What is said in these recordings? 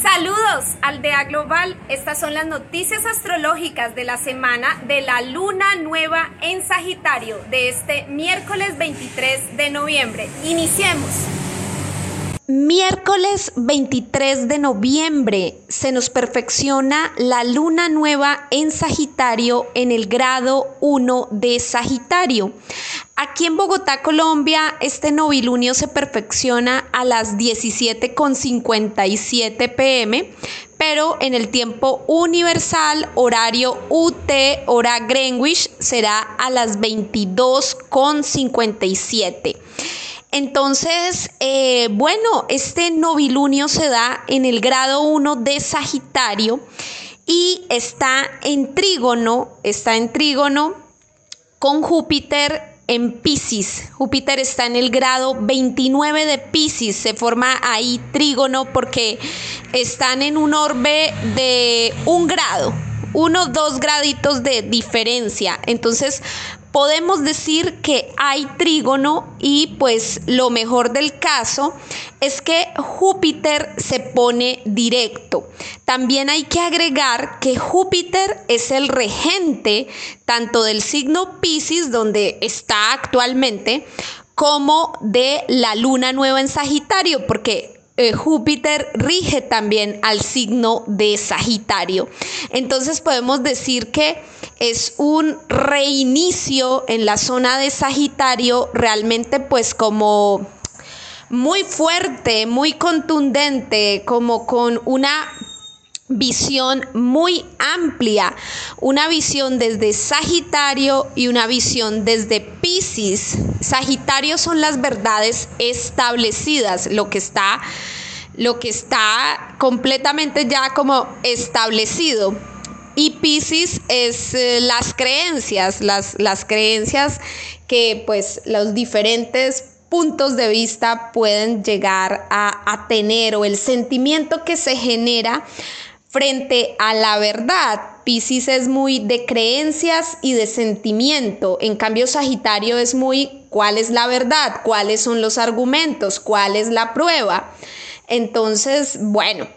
Saludos, Aldea Global. Estas son las noticias astrológicas de la semana de la luna nueva en Sagitario de este miércoles 23 de noviembre. Iniciemos. Miércoles 23 de noviembre se nos perfecciona la luna nueva en Sagitario en el grado 1 de Sagitario. Aquí en Bogotá, Colombia, este novilunio se perfecciona a las 17.57 pm, pero en el tiempo universal, horario UT, hora Greenwich, será a las 22.57. Entonces, eh, bueno, este novilunio se da en el grado 1 de Sagitario y está en trígono, está en trígono con Júpiter en Pisces. Júpiter está en el grado 29 de Pisces. Se forma ahí trígono porque están en un orbe de un grado, uno, dos graditos de diferencia. Entonces, podemos decir que hay trígono y pues lo mejor del caso es que Júpiter se pone directo. También hay que agregar que Júpiter es el regente tanto del signo Pisces, donde está actualmente, como de la luna nueva en Sagitario, porque eh, Júpiter rige también al signo de Sagitario. Entonces podemos decir que es un reinicio en la zona de Sagitario realmente pues como muy fuerte, muy contundente, como con una visión muy amplia, una visión desde Sagitario y una visión desde Pisces. Sagitario son las verdades establecidas, lo que está lo que está completamente ya como establecido. Y Pisces es eh, las creencias, las, las creencias que pues los diferentes puntos de vista pueden llegar a, a tener o el sentimiento que se genera frente a la verdad. Pisces es muy de creencias y de sentimiento. En cambio, Sagitario es muy cuál es la verdad, cuáles son los argumentos, cuál es la prueba. Entonces, bueno,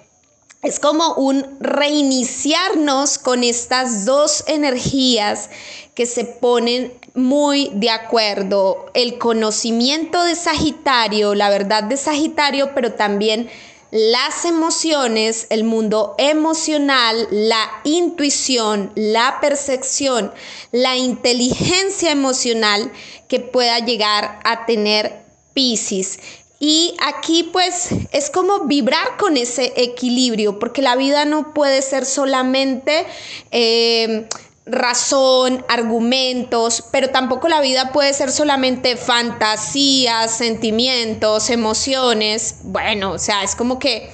es como un reiniciarnos con estas dos energías que se ponen muy de acuerdo. El conocimiento de Sagitario, la verdad de Sagitario, pero también las emociones, el mundo emocional, la intuición, la percepción, la inteligencia emocional que pueda llegar a tener Pisces. Y aquí pues es como vibrar con ese equilibrio, porque la vida no puede ser solamente... Eh, razón, argumentos, pero tampoco la vida puede ser solamente fantasías, sentimientos, emociones. Bueno, o sea, es como que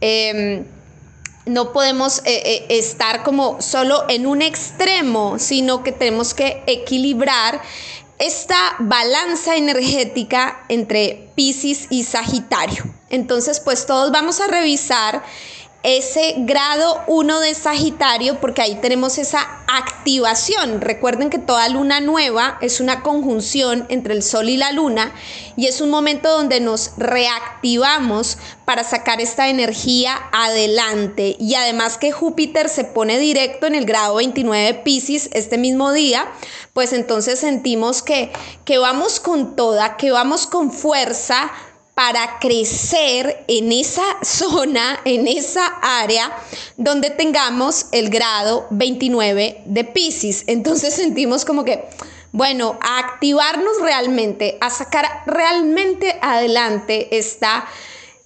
em, no podemos eh, eh, estar como solo en un extremo, sino que tenemos que equilibrar esta balanza energética entre Pisces y Sagitario. Entonces, pues todos vamos a revisar ese grado 1 de Sagitario, porque ahí tenemos esa activación. Recuerden que toda luna nueva es una conjunción entre el Sol y la luna y es un momento donde nos reactivamos para sacar esta energía adelante. Y además que Júpiter se pone directo en el grado 29 de Pisces este mismo día, pues entonces sentimos que, que vamos con toda, que vamos con fuerza para crecer en esa zona, en esa área donde tengamos el grado 29 de Pisces. Entonces sentimos como que, bueno, a activarnos realmente, a sacar realmente adelante esta,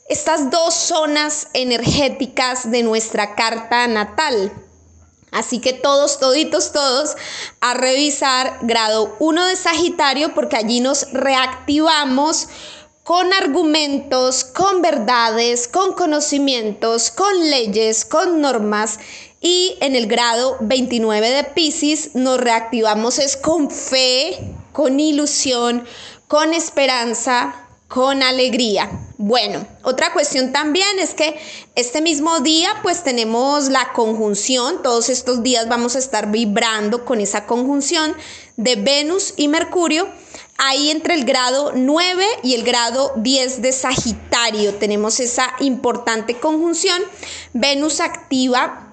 estas dos zonas energéticas de nuestra carta natal. Así que todos, toditos, todos a revisar grado 1 de Sagitario porque allí nos reactivamos con argumentos, con verdades, con conocimientos, con leyes, con normas. Y en el grado 29 de Pisces nos reactivamos es con fe, con ilusión, con esperanza, con alegría. Bueno, otra cuestión también es que este mismo día pues tenemos la conjunción, todos estos días vamos a estar vibrando con esa conjunción de Venus y Mercurio ahí entre el grado 9 y el grado 10 de Sagitario tenemos esa importante conjunción. Venus activa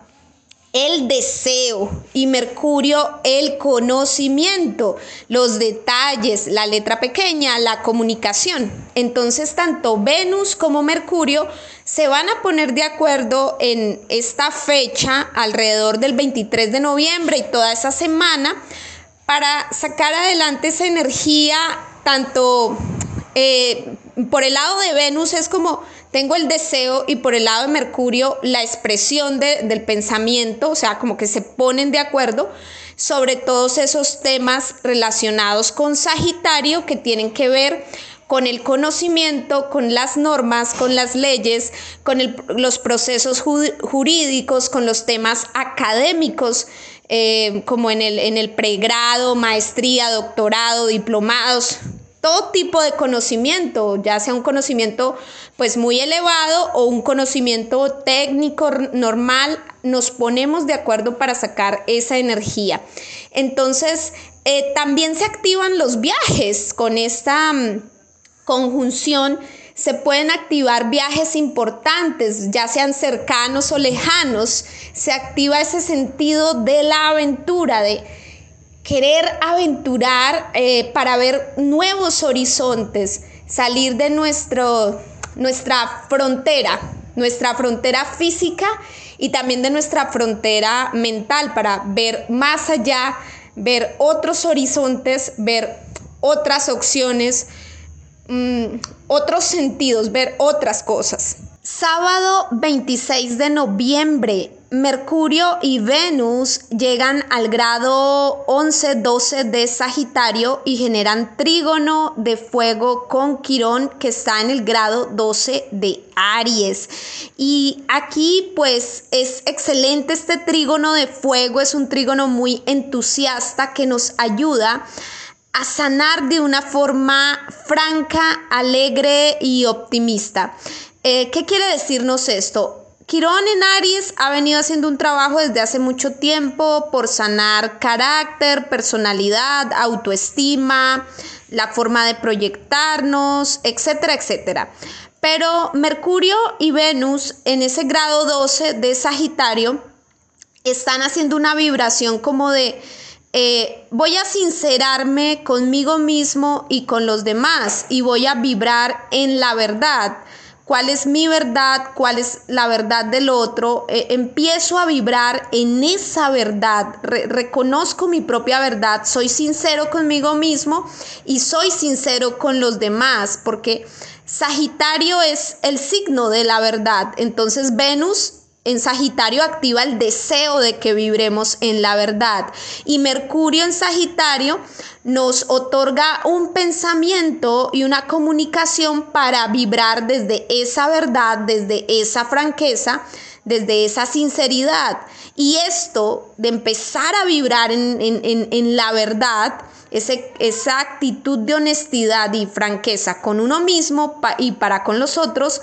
el deseo y Mercurio el conocimiento, los detalles, la letra pequeña, la comunicación. Entonces tanto Venus como Mercurio se van a poner de acuerdo en esta fecha alrededor del 23 de noviembre y toda esa semana para sacar adelante esa energía, tanto eh, por el lado de Venus es como tengo el deseo y por el lado de Mercurio la expresión del pensamiento, o sea, como que se ponen de acuerdo sobre todos esos temas relacionados con Sagitario que tienen que ver con el conocimiento, con las normas, con las leyes, con los procesos jurídicos, con los temas académicos eh, como en el, en el pregrado, maestría, doctorado, diplomados, todo tipo de conocimiento, ya sea un conocimiento pues muy elevado o un conocimiento técnico normal, nos ponemos de acuerdo para sacar esa energía. Entonces, eh, también se activan los viajes con esta mm, conjunción se pueden activar viajes importantes, ya sean cercanos o lejanos. Se activa ese sentido de la aventura, de querer aventurar eh, para ver nuevos horizontes, salir de nuestro, nuestra frontera, nuestra frontera física y también de nuestra frontera mental para ver más allá, ver otros horizontes, ver otras opciones Mm, otros sentidos, ver otras cosas. Sábado 26 de noviembre, Mercurio y Venus llegan al grado 11-12 de Sagitario y generan trígono de fuego con Quirón que está en el grado 12 de Aries. Y aquí pues es excelente este trígono de fuego, es un trígono muy entusiasta que nos ayuda a sanar de una forma franca, alegre y optimista. Eh, ¿Qué quiere decirnos esto? Quirón en Aries ha venido haciendo un trabajo desde hace mucho tiempo por sanar carácter, personalidad, autoestima, la forma de proyectarnos, etcétera, etcétera. Pero Mercurio y Venus en ese grado 12 de Sagitario están haciendo una vibración como de eh, voy a sincerarme conmigo mismo y con los demás y voy a vibrar en la verdad. ¿Cuál es mi verdad? ¿Cuál es la verdad del otro? Eh, empiezo a vibrar en esa verdad. reconozco mi propia verdad. Soy sincero conmigo mismo y soy sincero con los demás porque Sagitario es el signo de la verdad. Entonces Venus en Sagitario activa el deseo de que vibremos en la verdad. Y Mercurio en Sagitario nos otorga un pensamiento y una comunicación para vibrar desde esa verdad, desde esa franqueza, desde esa sinceridad. Y esto de empezar a vibrar en, la verdad, esa actitud de honestidad y franqueza con uno mismo y para con los otros,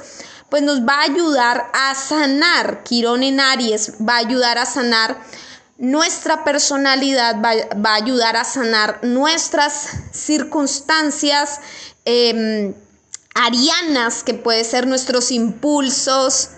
pues nos va a ayudar a sanar, Quirón en Aries va a ayudar a sanar nuestra personalidad, va, a ayudar a sanar nuestras circunstancias em, arianas, que puede ser nuestros impulsos,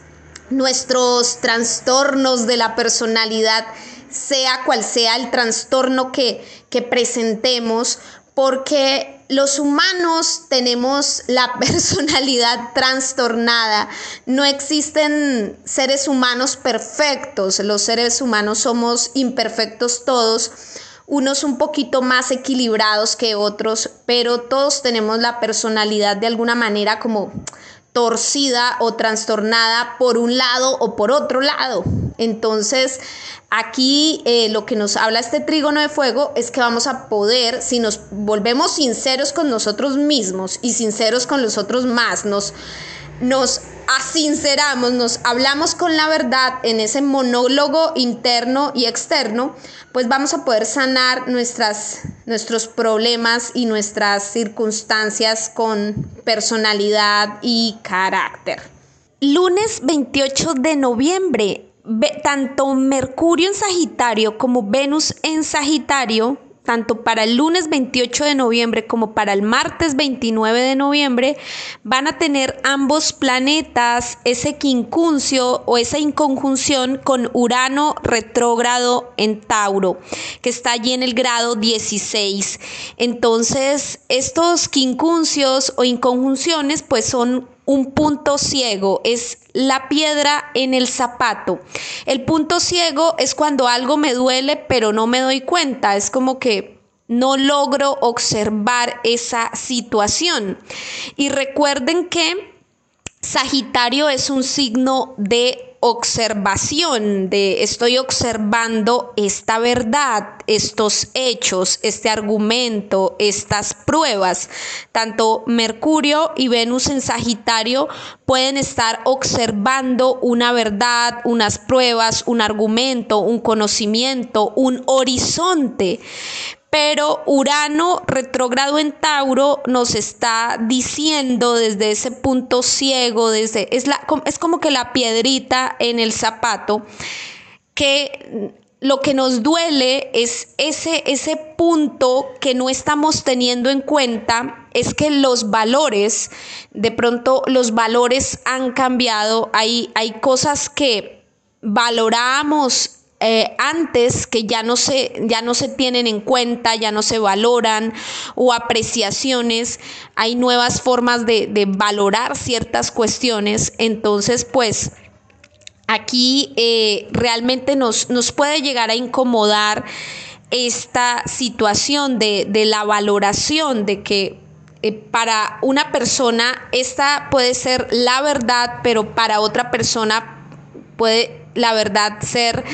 nuestros trastornos de la personalidad, sea cual sea el trastorno que, que presentemos, porque los humanos tenemos la personalidad trastornada. No existen seres humanos perfectos. Los seres humanos somos imperfectos todos. Unos un poquito más equilibrados que otros, pero todos tenemos la personalidad de alguna manera como torcida o trastornada por un lado o por otro lado. Entonces, aquí eh, lo que nos habla este trígono de fuego es que vamos a poder, si nos volvemos sinceros con nosotros mismos y sinceros con los otros más, nos, nos asinceramos, nos hablamos con la verdad en ese monólogo interno y externo, pues vamos a poder sanar nuestras, nuestros problemas y nuestras circunstancias con personalidad y carácter. Lunes 28 de noviembre, tanto Mercurio en Sagitario como Venus en Sagitario tanto para el lunes 28 de noviembre como para el martes 29 de noviembre, van a tener ambos planetas ese quincuncio o esa inconjunción con Urano retrógrado en Tauro, que está allí en el grado 16. Entonces, estos quincuncios o inconjunciones pues son un punto ciego, es la piedra en el zapato. El punto ciego es cuando algo me duele pero no me doy cuenta, es como que no logro observar esa situación. Y recuerden que Sagitario es un signo de observación, de estoy observando esta verdad, estos hechos, este argumento, estas pruebas. Tanto Mercurio y Venus en Sagitario pueden estar observando una verdad, unas pruebas, un argumento, un conocimiento, un horizonte pero Urano retrógrado en Tauro nos está diciendo desde ese punto ciego, desde, es, la, es como que la piedrita en el zapato, que lo que nos duele es ese, ese punto que no estamos teniendo en cuenta, es que los valores, de pronto los valores han cambiado, hay, hay cosas que valoramos eh, antes que ya no, se, ya no se tienen en cuenta, ya no se valoran o apreciaciones, hay nuevas formas de, valorar ciertas cuestiones, entonces pues aquí eh, realmente nos, nos puede llegar a incomodar esta situación de, la valoración de que eh, para una persona esta puede ser la verdad, pero para otra persona puede la verdad ser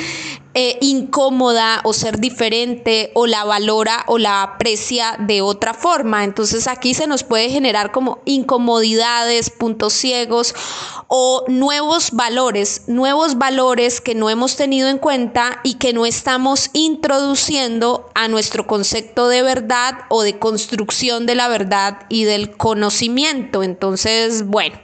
eh, incómoda o ser diferente o la valora o la aprecia de otra forma. Entonces aquí se nos puede generar como incomodidades, puntos ciegos o nuevos valores, nuevos valores que no hemos tenido en cuenta y que no estamos introduciendo a nuestro concepto de verdad o de construcción de la verdad y del conocimiento. Entonces, bueno.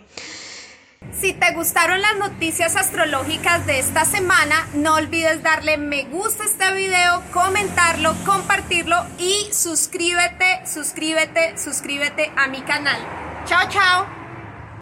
Si te gustaron las noticias astrológicas de esta semana, no olvides darle me gusta a este video, comentarlo, compartirlo y suscríbete, suscríbete, suscríbete a mi canal. Chao, chao.